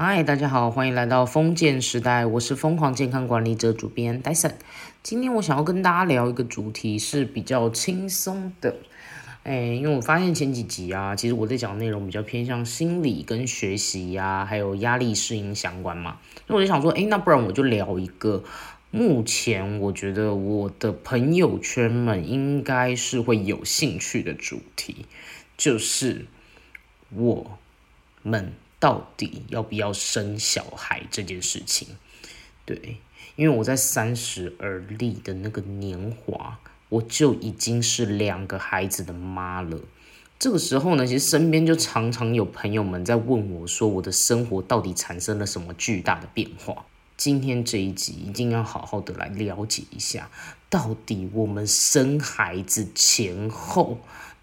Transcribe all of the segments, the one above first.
嗨，大家好，欢迎来到封建时代，我是疯狂健康管理者主编戴森。今天我想要跟大家聊一个主题是比较轻松的，哎，因为我发现前几集啊，其实我在讲内容比较偏向心理跟学习呀，还有压力适应相关嘛，那我就想说，哎，那不然我就聊一个，目前我觉得我的朋友圈们应该是会有兴趣的主题，就是我们。到底要不要生小孩这件事情？对，因为我在三十而立的那个年华，我就已经是两个孩子的妈了。这个时候呢，其实身边就常常有朋友们在问我说，我的生活到底产生了什么巨大的变化？今天这一集一定要好好的来了解一下，到底我们生孩子前后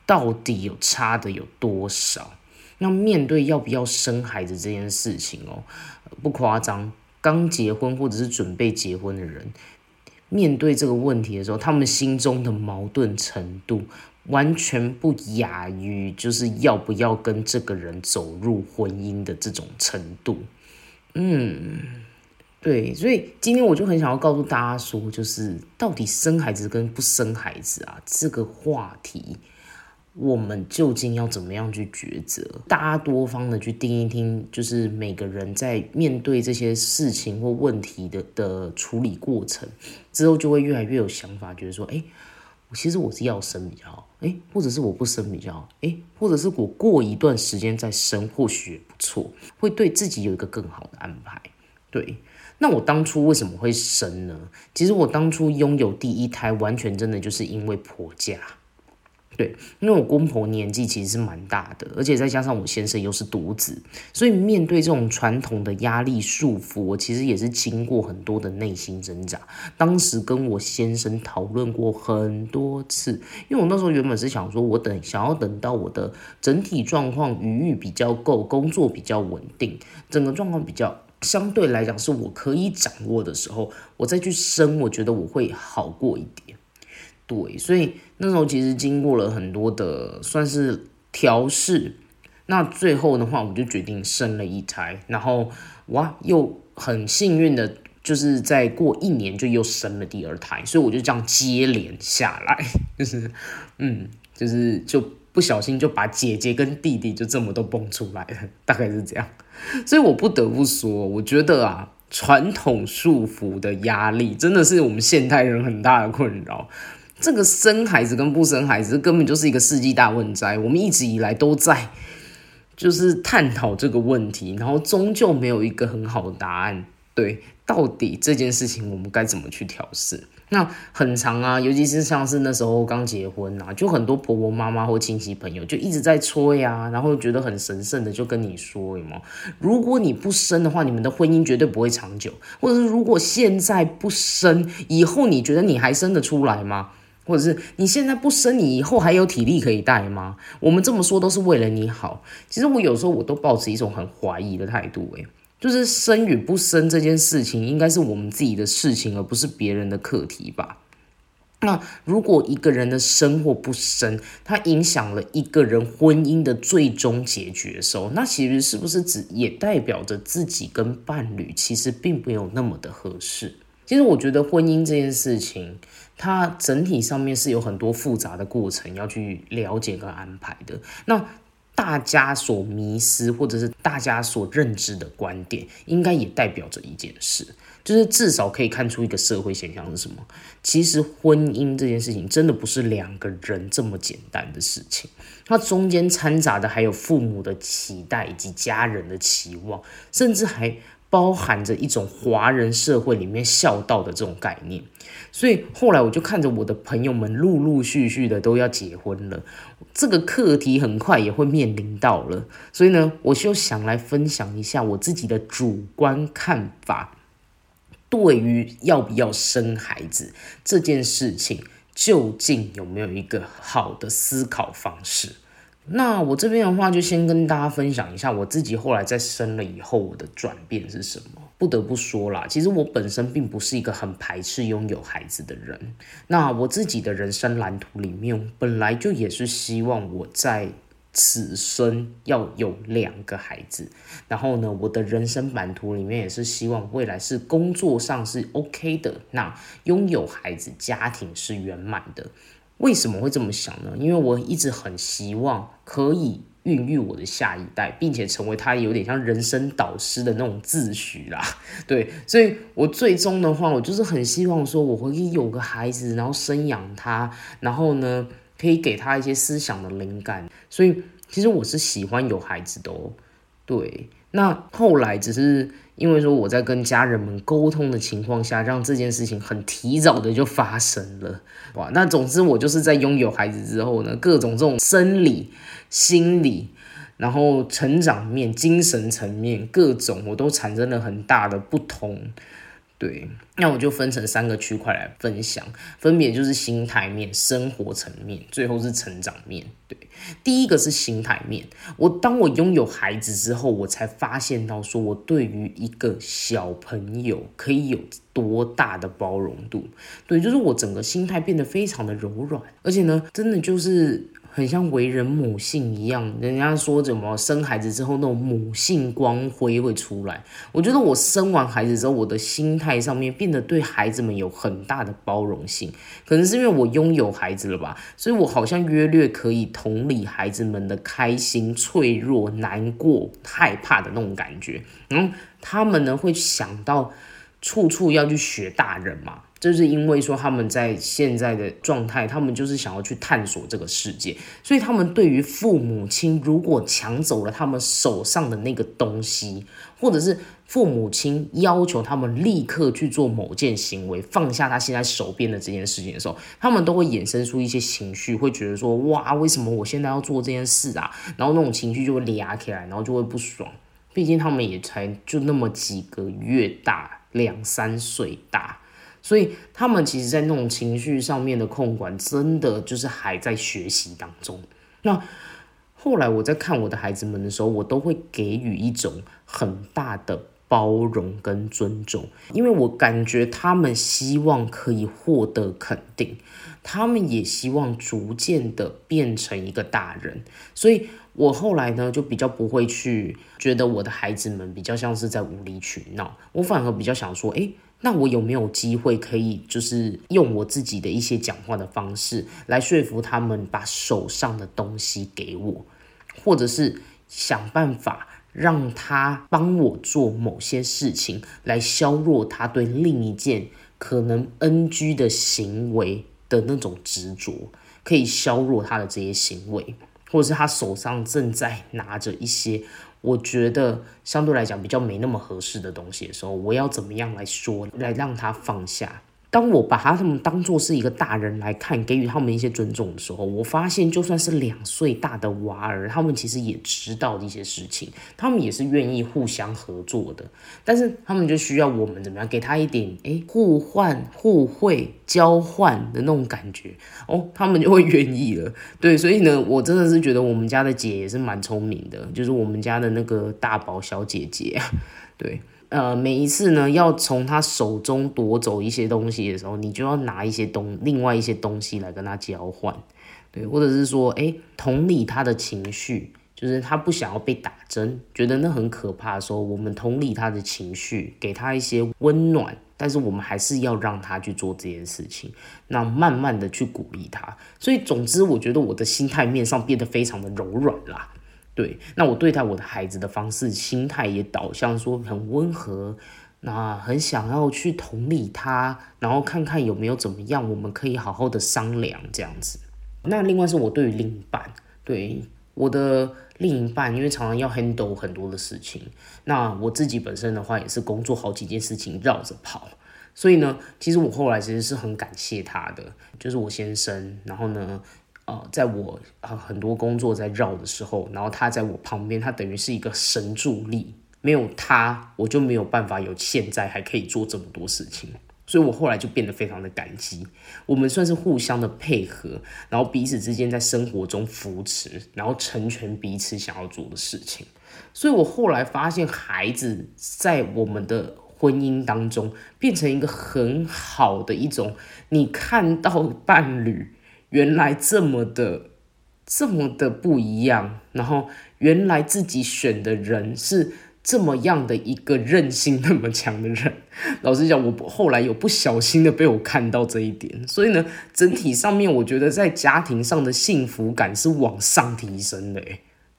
到底有差的有多少？那面对要不要生孩子这件事情哦，不夸张，刚结婚或者是准备结婚的人，面对这个问题的时候，他们心中的矛盾程度完全不亚于就是要不要跟这个人走入婚姻的这种程度。嗯，对，所以今天我就很想要告诉大家说，就是到底生孩子跟不生孩子啊这个话题。我们究竟要怎么样去抉择？大家多方的去听一听，就是每个人在面对这些事情或问题的的处理过程之后，就会越来越有想法，觉得说，哎，其实我是要生比较好，哎，或者是我不生比较好，哎，或者是我过一段时间再生，或许也不错，会对自己有一个更好的安排。对，那我当初为什么会生呢？其实我当初拥有第一胎，完全真的就是因为婆家。对，因为我公婆年纪其实是蛮大的，而且再加上我先生又是独子，所以面对这种传统的压力束缚，我其实也是经过很多的内心挣扎。当时跟我先生讨论过很多次，因为我那时候原本是想说，我等想要等到我的整体状况余裕比较够，工作比较稳定，整个状况比较相对来讲是我可以掌握的时候，我再去生，我觉得我会好过一点。对，所以那时候其实经过了很多的算是调试，那最后的话，我就决定生了一胎，然后哇，又很幸运的，就是在过一年就又生了第二胎，所以我就这样接连下来，就是嗯，就是就不小心就把姐姐跟弟弟就这么都蹦出来了，大概是这样，所以我不得不说，我觉得啊，传统束缚的压力真的是我们现代人很大的困扰。这个生孩子跟不生孩子根本就是一个世纪大问灾，我们一直以来都在就是探讨这个问题，然后终究没有一个很好的答案。对，到底这件事情我们该怎么去调试？那很长啊，尤其是像是那时候刚结婚啊，就很多婆婆妈妈或亲戚朋友就一直在催呀，然后觉得很神圣的就跟你说，有吗？如果你不生的话，你们的婚姻绝对不会长久，或者是如果现在不生，以后你觉得你还生得出来吗？或者是你现在不生，你以后还有体力可以带吗？我们这么说都是为了你好。其实我有时候我都保持一种很怀疑的态度，诶，就是生与不生这件事情，应该是我们自己的事情，而不是别人的课题吧。那如果一个人的生或不生，它影响了一个人婚姻的最终解决时候，那其实是不是只也代表着自己跟伴侣其实并没有那么的合适？其实我觉得婚姻这件事情。它整体上面是有很多复杂的过程要去了解跟安排的。那大家所迷失或者是大家所认知的观点，应该也代表着一件事，就是至少可以看出一个社会现象是什么？其实婚姻这件事情真的不是两个人这么简单的事情，它中间掺杂的还有父母的期待以及家人的期望，甚至还。包含着一种华人社会里面孝道的这种概念，所以后来我就看着我的朋友们陆陆续续的都要结婚了，这个课题很快也会面临到了，所以呢，我就想来分享一下我自己的主观看法，对于要不要生孩子这件事情，究竟有没有一个好的思考方式？那我这边的话，就先跟大家分享一下我自己后来在生了以后我的转变是什么。不得不说啦，其实我本身并不是一个很排斥拥有孩子的人。那我自己的人生蓝图里面，本来就也是希望我在此生要有两个孩子，然后呢，我的人生版图里面也是希望未来是工作上是 OK 的，那拥有孩子，家庭是圆满的。为什么会这么想呢？因为我一直很希望可以孕育我的下一代，并且成为他有点像人生导师的那种自诩啦。对，所以我最终的话，我就是很希望说，我可以有个孩子，然后生养他，然后呢。可以给他一些思想的灵感，所以其实我是喜欢有孩子的哦。对，那后来只是因为说我在跟家人们沟通的情况下，让这件事情很提早的就发生了。哇，那总之我就是在拥有孩子之后呢，各种这种生理、心理，然后成长面、精神层面各种，我都产生了很大的不同。对，那我就分成三个区块来分享，分别就是心态面、生活层面，最后是成长面。对，第一个是心态面。我当我拥有孩子之后，我才发现到说，我对于一个小朋友可以有多大的包容度。对，就是我整个心态变得非常的柔软，而且呢，真的就是。很像为人母性一样，人家说怎么生孩子之后那种母性光辉会出来。我觉得我生完孩子之后，我的心态上面变得对孩子们有很大的包容性，可能是因为我拥有孩子了吧，所以我好像约略可以同理孩子们的开心、脆弱、难过、害怕的那种感觉。然后他们呢会想到处处要去学大人嘛。就是因为说他们在现在的状态，他们就是想要去探索这个世界，所以他们对于父母亲如果抢走了他们手上的那个东西，或者是父母亲要求他们立刻去做某件行为，放下他现在手边的这件事情的时候，他们都会衍生出一些情绪，会觉得说哇，为什么我现在要做这件事啊？然后那种情绪就会嗲起来，然后就会不爽。毕竟他们也才就那么几个月大，两三岁大。所以他们其实，在那种情绪上面的控管，真的就是还在学习当中。那后来我在看我的孩子们的时候，我都会给予一种很大的包容跟尊重，因为我感觉他们希望可以获得肯定，他们也希望逐渐的变成一个大人。所以我后来呢，就比较不会去觉得我的孩子们比较像是在无理取闹，我反而比较想说，哎。那我有没有机会可以，就是用我自己的一些讲话的方式来说服他们把手上的东西给我，或者是想办法让他帮我做某些事情，来削弱他对另一件可能 NG 的行为的那种执着，可以削弱他的这些行为，或者是他手上正在拿着一些。我觉得相对来讲比较没那么合适的东西的时候，我要怎么样来说，来让他放下？当我把他他们当做是一个大人来看，给予他们一些尊重的时候，我发现就算是两岁大的娃儿，他们其实也知道一些事情，他们也是愿意互相合作的。但是他们就需要我们怎么样，给他一点哎互换、互惠、交换的那种感觉哦，他们就会愿意了。对，所以呢，我真的是觉得我们家的姐也是蛮聪明的，就是我们家的那个大宝小姐姐，对。呃，每一次呢，要从他手中夺走一些东西的时候，你就要拿一些东，另外一些东西来跟他交换，对，或者是说，哎，同理他的情绪，就是他不想要被打针，觉得那很可怕的时候，我们同理他的情绪，给他一些温暖，但是我们还是要让他去做这件事情，那慢慢的去鼓励他。所以，总之，我觉得我的心态面上变得非常的柔软啦。对，那我对待我的孩子的方式、心态也导向说很温和，那很想要去同理他，然后看看有没有怎么样，我们可以好好的商量这样子。那另外是我对于另一半，对我的另一半，因为常常要 handle 很多的事情，那我自己本身的话也是工作好几件事情绕着跑，所以呢，其实我后来其实是很感谢他的，就是我先生，然后呢。呃，在我啊很多工作在绕的时候，然后他在我旁边，他等于是一个神助力，没有他，我就没有办法有现在还可以做这么多事情，所以我后来就变得非常的感激。我们算是互相的配合，然后彼此之间在生活中扶持，然后成全彼此想要做的事情。所以我后来发现，孩子在我们的婚姻当中变成一个很好的一种，你看到伴侣。原来这么的这么的不一样，然后原来自己选的人是这么样的一个韧性那么强的人。老实讲，我后来有不小心的被我看到这一点，所以呢，整体上面我觉得在家庭上的幸福感是往上提升的，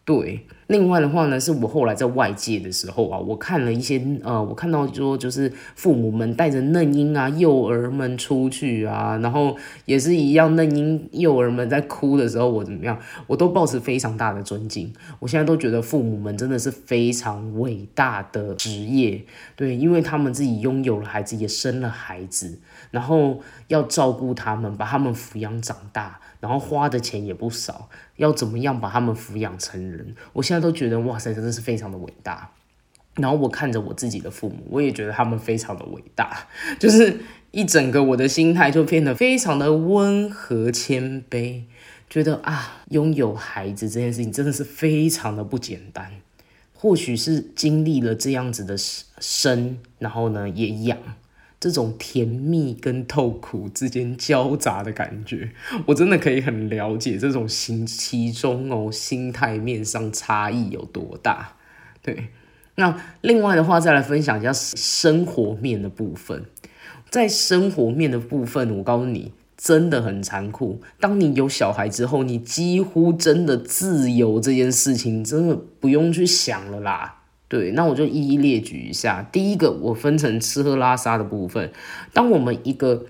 对。另外的话呢，是我后来在外界的时候啊，我看了一些呃，我看到说就是父母们带着嫩婴啊、幼儿们出去啊，然后也是一样，嫩婴、幼儿们在哭的时候，我怎么样，我都抱持非常大的尊敬。我现在都觉得父母们真的是非常伟大的职业，对，因为他们自己拥有了孩子，也生了孩子，然后要照顾他们，把他们抚养长大。然后花的钱也不少，要怎么样把他们抚养成人？我现在都觉得哇塞，真的是非常的伟大。然后我看着我自己的父母，我也觉得他们非常的伟大，就是一整个我的心态就变得非常的温和谦卑，觉得啊，拥有孩子这件事情真的是非常的不简单。或许是经历了这样子的生，然后呢也养。这种甜蜜跟痛苦之间交杂的感觉，我真的可以很了解这种心其中哦心态面上差异有多大。对，那另外的话再来分享一下生活面的部分，在生活面的部分，我告诉你真的很残酷。当你有小孩之后，你几乎真的自由这件事情，真的不用去想了啦。对，那我就一一列举一下。第一个，我分成吃喝拉撒的部分。当我们一个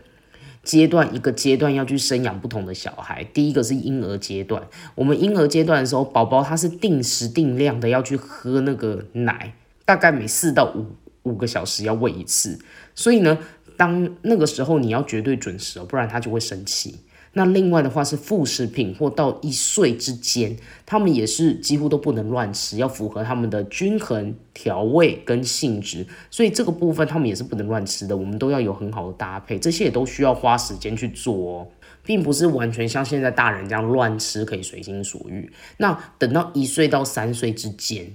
阶段一个阶段要去生养不同的小孩，第一个是婴儿阶段。我们婴儿阶段的时候，宝宝他是定时定量的要去喝那个奶，大概每四到五五个小时要喂一次。所以呢，当那个时候你要绝对准时哦，不然他就会生气。那另外的话是副食品或到一岁之间，他们也是几乎都不能乱吃，要符合他们的均衡调味跟性质，所以这个部分他们也是不能乱吃的，我们都要有很好的搭配，这些也都需要花时间去做哦，并不是完全像现在大人这样乱吃可以随心所欲。那等到一岁到三岁之间。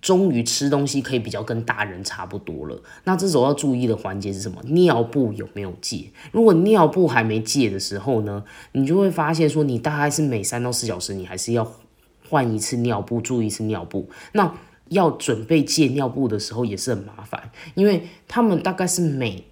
终于吃东西可以比较跟大人差不多了。那这时候要注意的环节是什么？尿布有没有借？如果尿布还没借的时候呢，你就会发现说，你大概是每三到四小时你还是要换一次尿布，注意一次尿布。那要准备借尿布的时候也是很麻烦，因为他们大概是每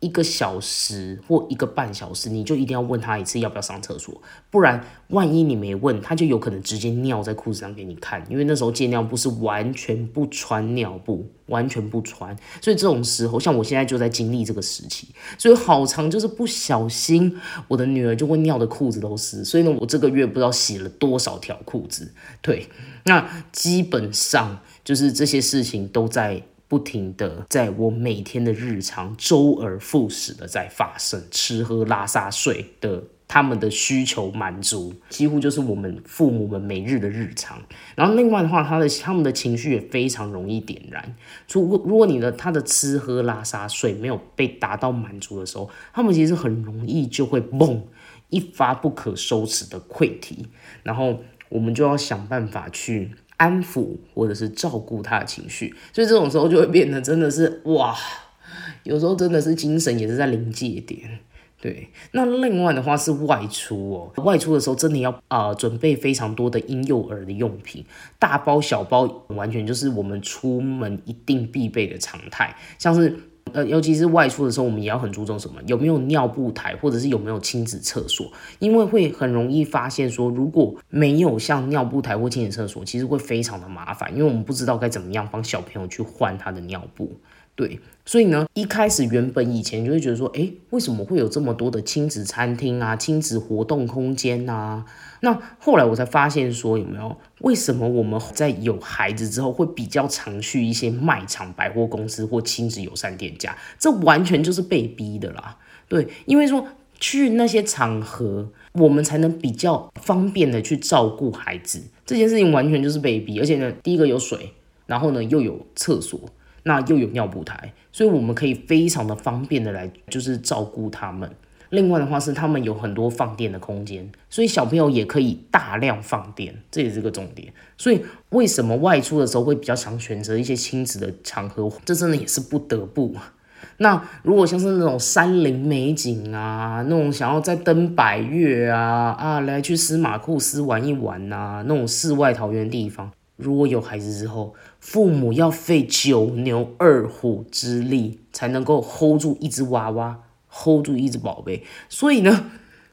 一个小时或一个半小时，你就一定要问他一次要不要上厕所，不然万一你没问，他就有可能直接尿在裤子上给你看。因为那时候借尿布是完全不穿尿布，完全不穿，所以这种时候，像我现在就在经历这个时期，所以好长就是不小心，我的女儿就会尿的裤子都湿。所以呢，我这个月不知道洗了多少条裤子。对，那基本上就是这些事情都在。不停的在我每天的日常周而复始的在发生，吃喝拉撒睡的他们的需求满足，几乎就是我们父母们每日的日常。然后另外的话，他的他们的情绪也非常容易点燃。如果如果你的他的吃喝拉撒睡没有被达到满足的时候，他们其实很容易就会嘣一发不可收拾的溃堤，然后我们就要想办法去。安抚或者是照顾他的情绪，所以这种时候就会变得真的是哇，有时候真的是精神也是在临界点。对，那另外的话是外出哦，外出的时候真的要啊准备非常多的婴幼儿的用品，大包小包，完全就是我们出门一定必备的常态，像是。呃，尤其是外出的时候，我们也要很注重什么？有没有尿布台，或者是有没有亲子厕所？因为会很容易发现说，如果没有像尿布台或亲子厕所，其实会非常的麻烦，因为我们不知道该怎么样帮小朋友去换他的尿布。对，所以呢，一开始原本以前就会觉得说，哎，为什么会有这么多的亲子餐厅啊、亲子活动空间啊？那后来我才发现说，有没有为什么我们在有孩子之后会比较常去一些卖场、百货公司或亲子友善店家？这完全就是被逼的啦。对，因为说去那些场合，我们才能比较方便的去照顾孩子。这件事情完全就是被逼，而且呢，第一个有水，然后呢又有厕所。那又有尿布台，所以我们可以非常的方便的来就是照顾他们。另外的话是他们有很多放电的空间，所以小朋友也可以大量放电，这也是个重点。所以为什么外出的时候会比较常选择一些亲子的场合？这真的也是不得不。那如果像是那种山林美景啊，那种想要再登百岳啊啊，来去司马库斯玩一玩呐，那种世外桃源地方，如果有孩子之后，父母要费九牛二虎之力才能够 hold 住一只娃娃，hold 住一只宝贝，所以呢，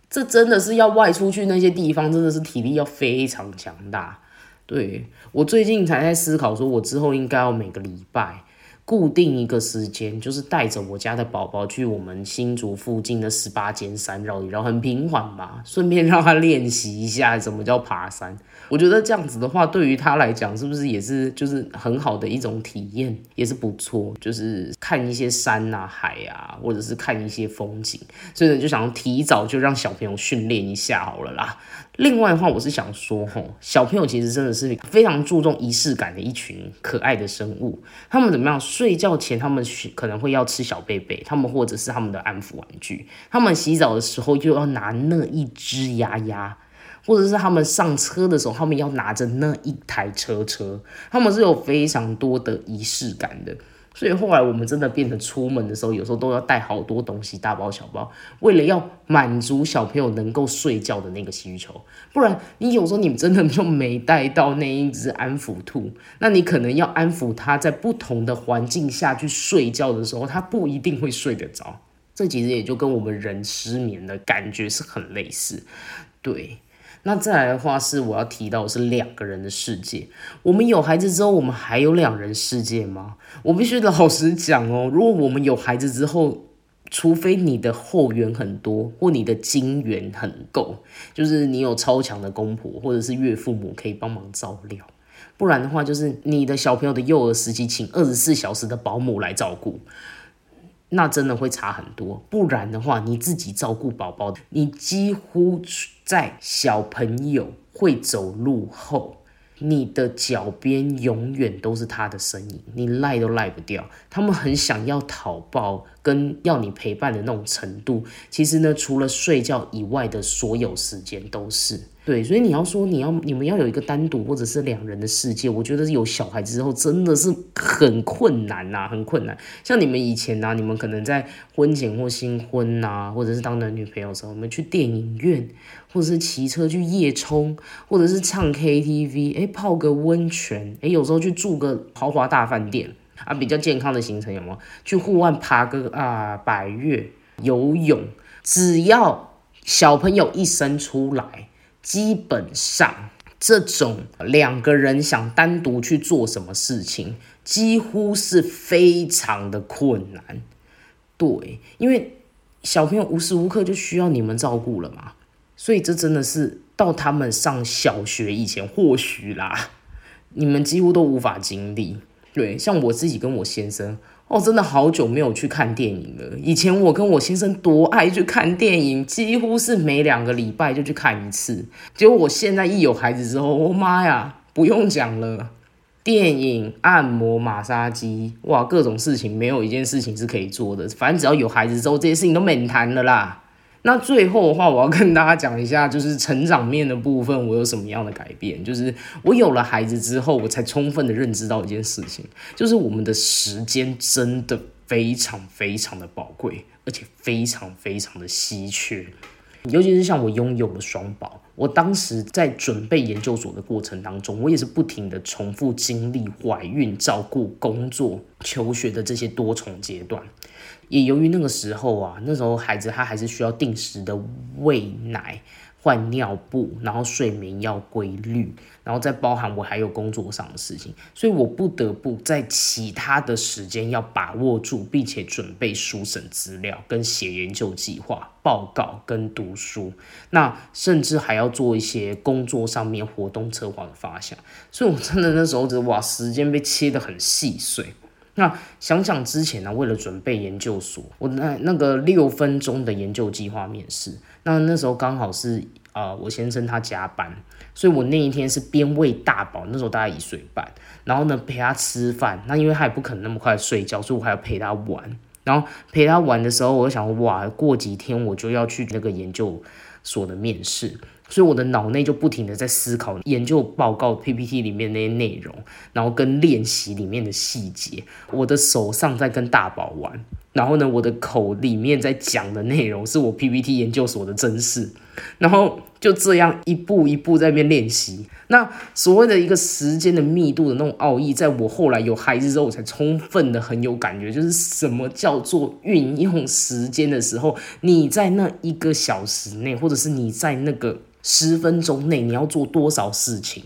这真的是要外出去那些地方，真的是体力要非常强大。对我最近才在思考，说我之后应该要每个礼拜。固定一个时间，就是带着我家的宝宝去我们新竹附近的十八尖山绕一绕，很平缓嘛，顺便让他练习一下什么叫爬山。我觉得这样子的话，对于他来讲，是不是也是就是很好的一种体验，也是不错，就是看一些山啊、海啊，或者是看一些风景。所以呢，就想要提早就让小朋友训练一下好了啦。另外的话，我是想说，吼，小朋友其实真的是非常注重仪式感的一群可爱的生物。他们怎么样？睡觉前他们可能会要吃小贝贝，他们或者是他们的安抚玩具。他们洗澡的时候就要拿那一只鸭鸭，或者是他们上车的时候，他们要拿着那一台车车。他们是有非常多的仪式感的。所以后来我们真的变成出门的时候，有时候都要带好多东西，大包小包，为了要满足小朋友能够睡觉的那个需求。不然你有时候你真的就没带到那一只安抚兔，那你可能要安抚它在不同的环境下去睡觉的时候，它不一定会睡得着。这其实也就跟我们人失眠的感觉是很类似，对。那再来的话是我要提到是两个人的世界。我们有孩子之后，我们还有两人世界吗？我必须老实讲哦，如果我们有孩子之后，除非你的后援很多，或你的金源很够，就是你有超强的公婆或者是岳父母可以帮忙照料，不然的话，就是你的小朋友的幼儿时期，请二十四小时的保姆来照顾。那真的会差很多，不然的话，你自己照顾宝宝，你几乎在小朋友会走路后。你的脚边永远都是他的身影，你赖都赖不掉。他们很想要讨抱跟要你陪伴的那种程度，其实呢，除了睡觉以外的所有时间都是。对，所以你要说你要你们要有一个单独或者是两人的世界，我觉得有小孩之后真的是很困难呐，很困难。像你们以前呐，你们可能在婚前或新婚呐，或者是当男女朋友的时候，我们去电影院，或者是骑车去夜冲，或者是唱 KTV，哎，泡个温泉，哎，有时候去住个豪华大饭店啊，比较健康的行程有吗？去户外爬个啊百越，游泳，只要小朋友一生出来。基本上，这种两个人想单独去做什么事情，几乎是非常的困难。对，因为小朋友无时无刻就需要你们照顾了嘛，所以这真的是到他们上小学以前，或许啦，你们几乎都无法经历。对，像我自己跟我先生。哦，真的好久没有去看电影了。以前我跟我先生多爱去看电影，几乎是每两个礼拜就去看一次。结果我现在一有孩子之后，我妈呀，不用讲了，电影、按摩、马杀鸡，哇，各种事情没有一件事情是可以做的。反正只要有孩子之后，这些事情都免谈了啦。那最后的话，我要跟大家讲一下，就是成长面的部分，我有什么样的改变？就是我有了孩子之后，我才充分的认知到一件事情，就是我们的时间真的非常非常的宝贵，而且非常非常的稀缺。尤其是像我拥有了双宝，我当时在准备研究所的过程当中，我也是不停的重复经历怀孕、照顾、工作、求学的这些多重阶段。也由于那个时候啊，那时候孩子他还是需要定时的喂奶、换尿布，然后睡眠要规律，然后再包含我还有工作上的事情，所以我不得不在其他的时间要把握住，并且准备书审资料、跟写研究计划、报告跟读书，那甚至还要做一些工作上面活动策划的发想，所以我真的那时候觉得哇，时间被切得很细碎。那想想之前呢，为了准备研究所，我那那个六分钟的研究计划面试，那那时候刚好是啊，我先生他加班，所以我那一天是边喂大宝，那时候大概一岁半，然后呢陪他吃饭，那因为他也不可能那么快睡觉，所以我还要陪他玩，然后陪他玩的时候，我就想哇，过几天我就要去那个研究所的面试。所以我的脑内就不停的在思考研究报告 PPT 里面那些内容，然后跟练习里面的细节。我的手上在跟大宝玩，然后呢，我的口里面在讲的内容是我 PPT 研究所的真事，然后就这样一步一步在那边练习。那所谓的一个时间的密度的那种奥义，在我后来有孩子之后，我才充分的很有感觉，就是什么叫做运用时间的时候，你在那一个小时内，或者是你在那个。十分钟内你要做多少事情？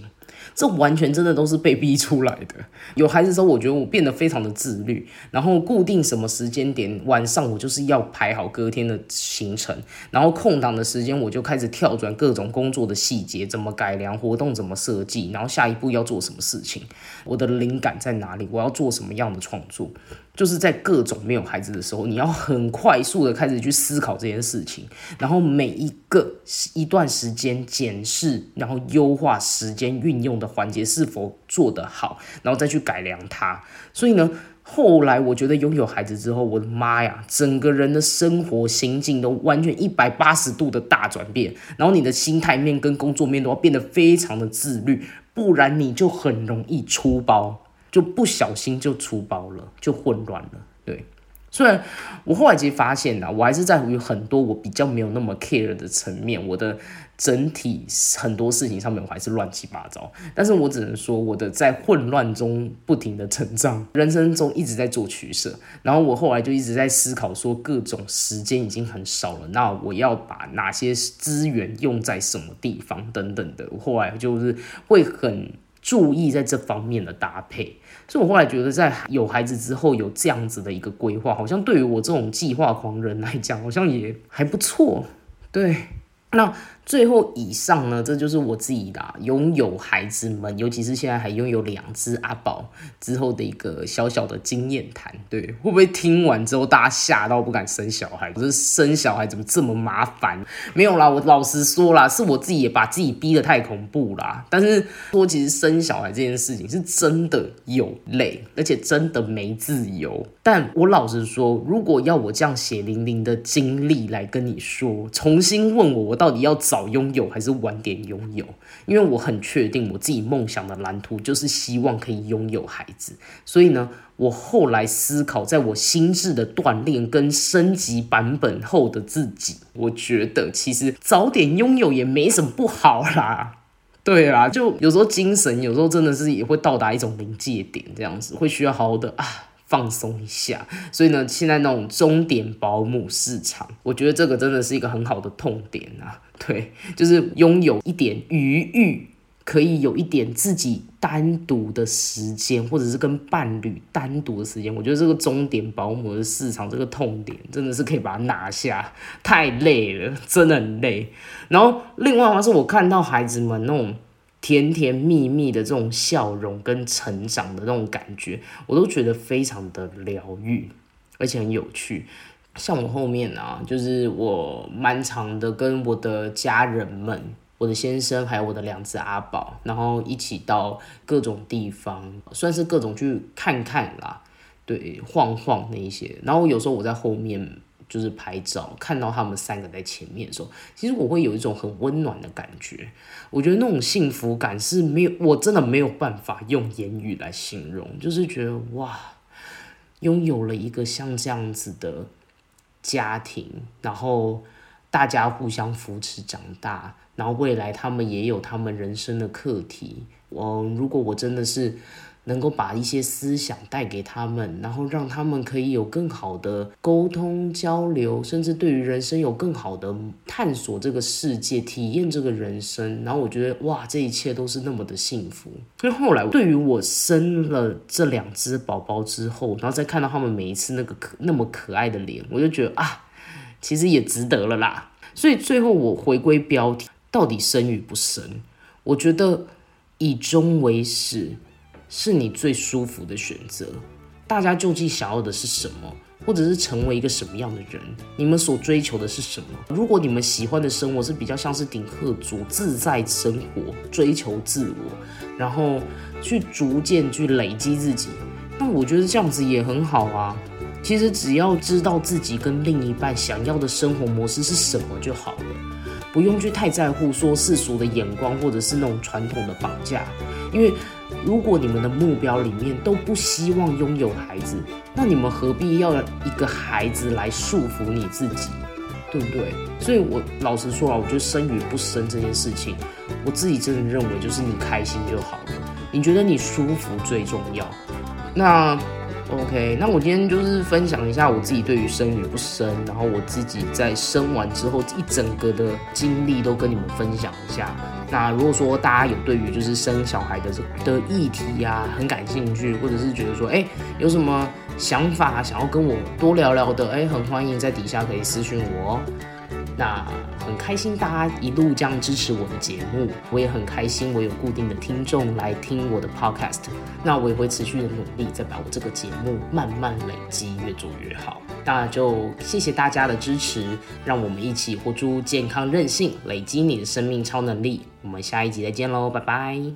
这完全真的都是被逼出来的。有孩子之后，我觉得我变得非常的自律，然后固定什么时间点晚上我就是要排好隔天的行程，然后空档的时间我就开始跳转各种工作的细节，怎么改良活动，怎么设计，然后下一步要做什么事情，我的灵感在哪里，我要做什么样的创作。就是在各种没有孩子的时候，你要很快速的开始去思考这件事情，然后每一个一段时间检视，然后优化时间运用的环节是否做得好，然后再去改良它。所以呢，后来我觉得拥有孩子之后，我的妈呀，整个人的生活心境都完全一百八十度的大转变，然后你的心态面跟工作面都要变得非常的自律，不然你就很容易出包。就不小心就出包了，就混乱了。对，虽然我后来其实发现呢，我还是在乎很多我比较没有那么 care 的层面，我的整体很多事情上面我还是乱七八糟。但是我只能说，我的在混乱中不停的成长，人生中一直在做取舍。然后我后来就一直在思考，说各种时间已经很少了，那我要把哪些资源用在什么地方等等的。我后来就是会很。注意在这方面的搭配，所以我后来觉得，在有孩子之后有这样子的一个规划，好像对于我这种计划狂人来讲，好像也还不错，对。那最后以上呢，这就是我自己的拥有孩子们，尤其是现在还拥有两只阿宝之后的一个小小的经验谈。对，会不会听完之后大家吓到不敢生小孩？可是生小孩怎么这么麻烦？没有啦，我老实说啦，是我自己也把自己逼得太恐怖啦。但是说其实生小孩这件事情是真的有累，而且真的没自由。但我老实说，如果要我这样血淋淋的经历来跟你说，重新问我我。到底要找早拥有还是晚点拥有？因为我很确定我自己梦想的蓝图就是希望可以拥有孩子，所以呢，我后来思考，在我心智的锻炼跟升级版本后的自己，我觉得其实早点拥有也没什么不好啦。对啦，就有时候精神有时候真的是也会到达一种临界点，这样子会需要好好的啊。放松一下，所以呢，现在那种终点保姆市场，我觉得这个真的是一个很好的痛点啊。对，就是拥有一点余裕，可以有一点自己单独的时间，或者是跟伴侣单独的时间。我觉得这个终点保姆的市场，这个痛点真的是可以把它拿下。太累了，真的很累。然后另外的话是我看到孩子们那种。甜甜蜜蜜的这种笑容跟成长的那种感觉，我都觉得非常的疗愈，而且很有趣。像我后面啊，就是我蛮长的跟我的家人们，我的先生还有我的两只阿宝，然后一起到各种地方，算是各种去看看啦，对，晃晃那一些。然后有时候我在后面。就是拍照，看到他们三个在前面的时候，其实我会有一种很温暖的感觉。我觉得那种幸福感是没有，我真的没有办法用言语来形容。就是觉得哇，拥有了一个像这样子的家庭，然后大家互相扶持长大，然后未来他们也有他们人生的课题。嗯，如果我真的是。能够把一些思想带给他们，然后让他们可以有更好的沟通交流，甚至对于人生有更好的探索这个世界，体验这个人生。然后我觉得哇，这一切都是那么的幸福。所以后来对于我生了这两只宝宝之后，然后再看到他们每一次那个可那么可爱的脸，我就觉得啊，其实也值得了啦。所以最后我回归标题，到底生与不生？我觉得以终为始。是你最舒服的选择。大家究竟想要的是什么，或者是成为一个什么样的人？你们所追求的是什么？如果你们喜欢的生活是比较像是顶客族自在生活，追求自我，然后去逐渐去累积自己，那我觉得这样子也很好啊。其实只要知道自己跟另一半想要的生活模式是什么就好了。不用去太在乎说世俗的眼光或者是那种传统的绑架，因为如果你们的目标里面都不希望拥有孩子，那你们何必要一个孩子来束缚你自己？对不对？所以我老实说啊，我觉得生与不生这件事情，我自己真的认为就是你开心就好了，你觉得你舒服最重要。那 OK，那我今天就是分享一下我自己对于生与不生，然后我自己在生完之后一整个的经历都跟你们分享一下。那如果说大家有对于就是生小孩的这的议题呀很感兴趣，或者是觉得说哎有什么想法想要跟我多聊聊的，哎很欢迎在底下可以私信我哦。那很开心大家一路这样支持我的节目，我也很开心我有固定的听众来听我的 podcast。那我也会持续的努力，再把我这个节目慢慢累积，越做越好。那就谢谢大家的支持，让我们一起活出健康任性，累积你的生命超能力。我们下一集再见喽，拜拜。